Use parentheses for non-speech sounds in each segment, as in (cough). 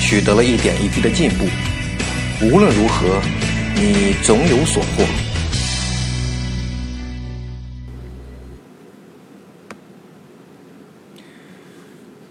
取得了一点一滴的进步，无论如何，你总有所获。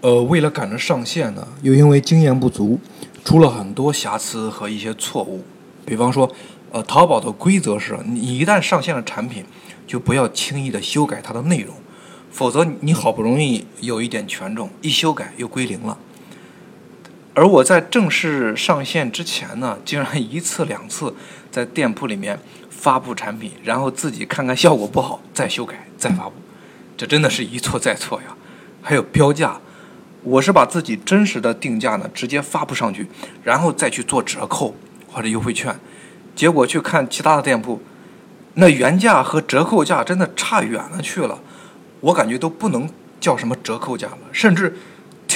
呃，为了赶着上线呢，又因为经验不足，出了很多瑕疵和一些错误。比方说，呃，淘宝的规则是你一旦上线了产品，就不要轻易的修改它的内容，否则你好不容易有一点权重，一修改又归零了。而我在正式上线之前呢，竟然一次两次在店铺里面发布产品，然后自己看看效果不好再修改再发布，这真的是一错再错呀！还有标价，我是把自己真实的定价呢直接发布上去，然后再去做折扣或者优惠券，结果去看其他的店铺，那原价和折扣价真的差远了去了，我感觉都不能叫什么折扣价了，甚至。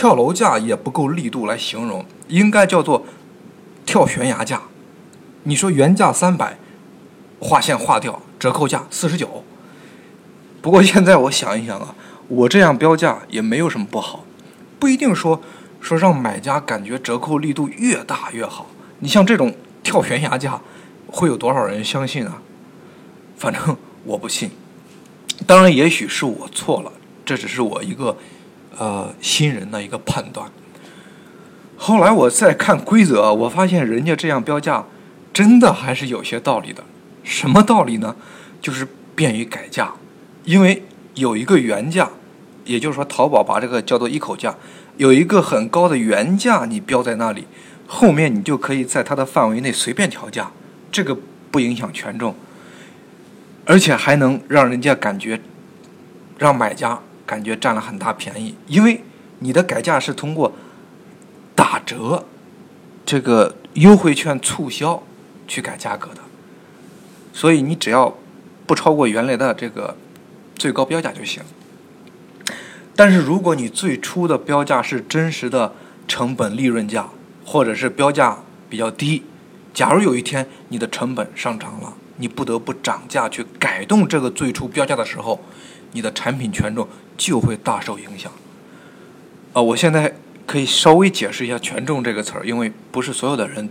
跳楼价也不够力度来形容，应该叫做跳悬崖价。你说原价三百，划线划掉，折扣价四十九。不过现在我想一想啊，我这样标价也没有什么不好，不一定说说让买家感觉折扣力度越大越好。你像这种跳悬崖价，会有多少人相信啊？反正我不信。当然，也许是我错了，这只是我一个。呃，新人的一个判断。后来我再看规则，我发现人家这样标价，真的还是有些道理的。什么道理呢？就是便于改价，因为有一个原价，也就是说，淘宝把这个叫做一口价，有一个很高的原价，你标在那里，后面你就可以在它的范围内随便调价，这个不影响权重，而且还能让人家感觉，让买家。感觉占了很大便宜，因为你的改价是通过打折、这个优惠券促销去改价格的，所以你只要不超过原来的这个最高标价就行。但是如果你最初的标价是真实的成本利润价，或者是标价比较低，假如有一天你的成本上涨了，你不得不涨价去改动这个最初标价的时候，你的产品权重。就会大受影响。啊，我现在可以稍微解释一下“权重”这个词儿，因为不是所有的人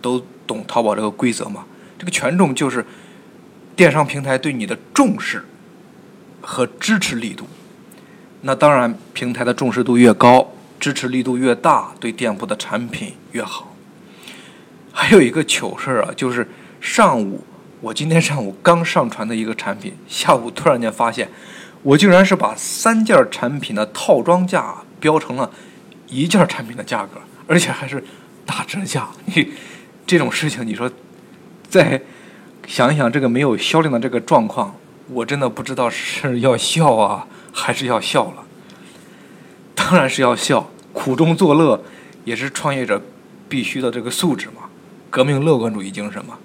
都懂淘宝这个规则嘛。这个权重就是电商平台对你的重视和支持力度。那当然，平台的重视度越高，支持力度越大，对店铺的产品越好。还有一个糗事儿啊，就是上午我今天上午刚上传的一个产品，下午突然间发现。我竟然是把三件产品的套装价标成了一件产品的价格，而且还是打折价。你这种事情，你说再想一想这个没有销量的这个状况，我真的不知道是要笑啊，还是要笑了。当然是要笑，苦中作乐也是创业者必须的这个素质嘛，革命乐观主义精神嘛。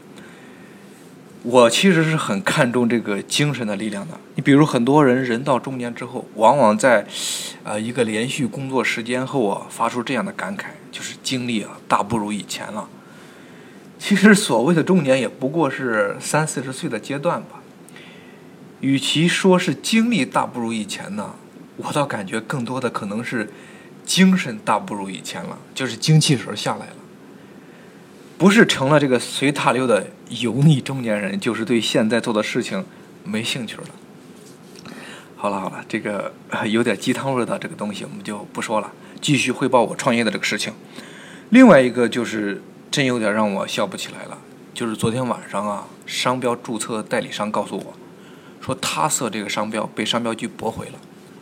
我其实是很看重这个精神的力量的。你比如很多人人到中年之后，往往在，呃一个连续工作时间后啊，发出这样的感慨，就是精力啊大不如以前了。其实所谓的中年，也不过是三四十岁的阶段吧。与其说是精力大不如以前呢，我倒感觉更多的可能是精神大不如以前了，就是精气神下来了。不是成了这个随大流的油腻中年人，就是对现在做的事情没兴趣了。好了好了，这个 (laughs) 有点鸡汤味的这个东西我们就不说了，继续汇报我创业的这个事情。另外一个就是真有点让我笑不起来了，就是昨天晚上啊，商标注册代理商告诉我，说他色这个商标被商标局驳回了，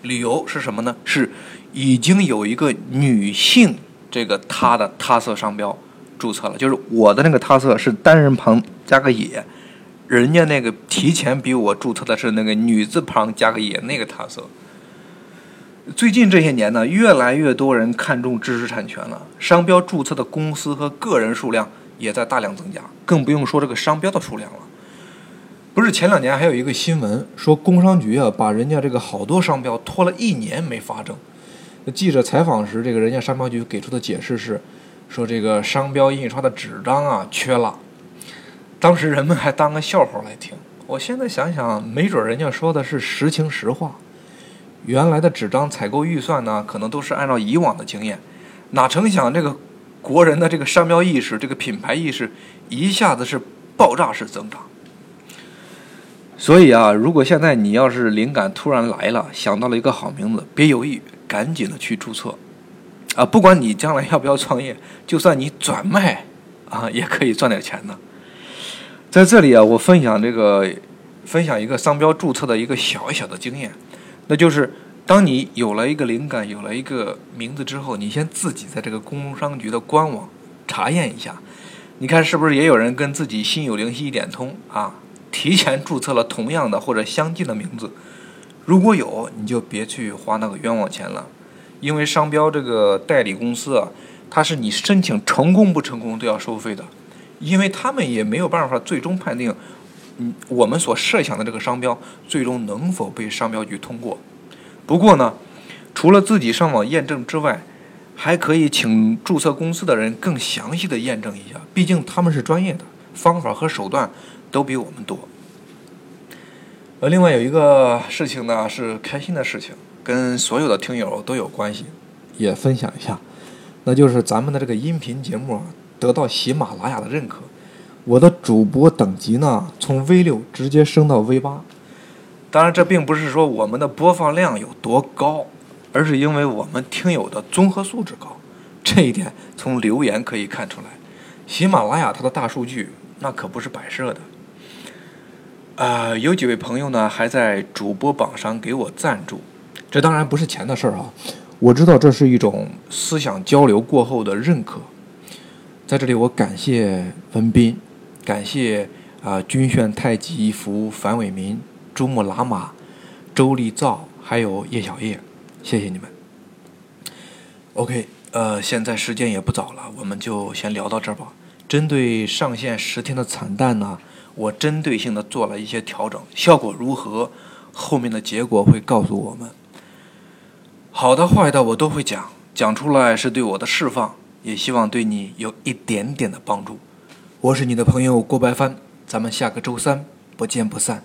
理由是什么呢？是已经有一个女性这个他的他色商标。注册了，就是我的那个他色是单人旁加个也，人家那个提前比我注册的是那个女字旁加个也那个他色。最近这些年呢，越来越多人看重知识产权了，商标注册的公司和个人数量也在大量增加，更不用说这个商标的数量了。不是前两年还有一个新闻说，工商局啊把人家这个好多商标拖了一年没发证。记者采访时，这个人家商标局给出的解释是，说这个商标印刷的纸张啊缺了。当时人们还当个笑话来听。我现在想想，没准人家说的是实情实话。原来的纸张采购预算呢，可能都是按照以往的经验，哪成想这个国人的这个商标意识、这个品牌意识一下子是爆炸式增长。所以啊，如果现在你要是灵感突然来了，想到了一个好名字，别犹豫，赶紧的去注册。啊，不管你将来要不要创业，就算你转卖啊，也可以赚点钱呢。在这里啊，我分享这个，分享一个商标注册的一个小小的经验。那就是，当你有了一个灵感，有了一个名字之后，你先自己在这个工商局的官网查验一下，你看是不是也有人跟自己心有灵犀一点通啊，提前注册了同样的或者相近的名字。如果有，你就别去花那个冤枉钱了，因为商标这个代理公司啊，它是你申请成功不成功都要收费的，因为他们也没有办法最终判定。嗯，我们所设想的这个商标最终能否被商标局通过？不过呢，除了自己上网验证之外，还可以请注册公司的人更详细的验证一下，毕竟他们是专业的，方法和手段都比我们多。呃，另外有一个事情呢是开心的事情，跟所有的听友都有关系，也分享一下，那就是咱们的这个音频节目啊得到喜马拉雅的认可。我的主播等级呢，从 V 六直接升到 V 八。当然，这并不是说我们的播放量有多高，而是因为我们听友的综合素质高。这一点从留言可以看出来。喜马拉雅它的大数据那可不是摆设的。啊，有几位朋友呢还在主播榜上给我赞助，这当然不是钱的事儿啊。我知道这是一种思想交流过后的认可。在这里，我感谢文斌。感谢啊，军炫太极服、樊伟民、珠穆朗玛、周立造，还有叶小叶，谢谢你们。OK，呃，现在时间也不早了，我们就先聊到这儿吧。针对上线十天的惨淡呢，我针对性的做了一些调整，效果如何？后面的结果会告诉我们。好的、坏的我都会讲，讲出来是对我的释放，也希望对你有一点点的帮助。我是你的朋友郭白帆，咱们下个周三不见不散。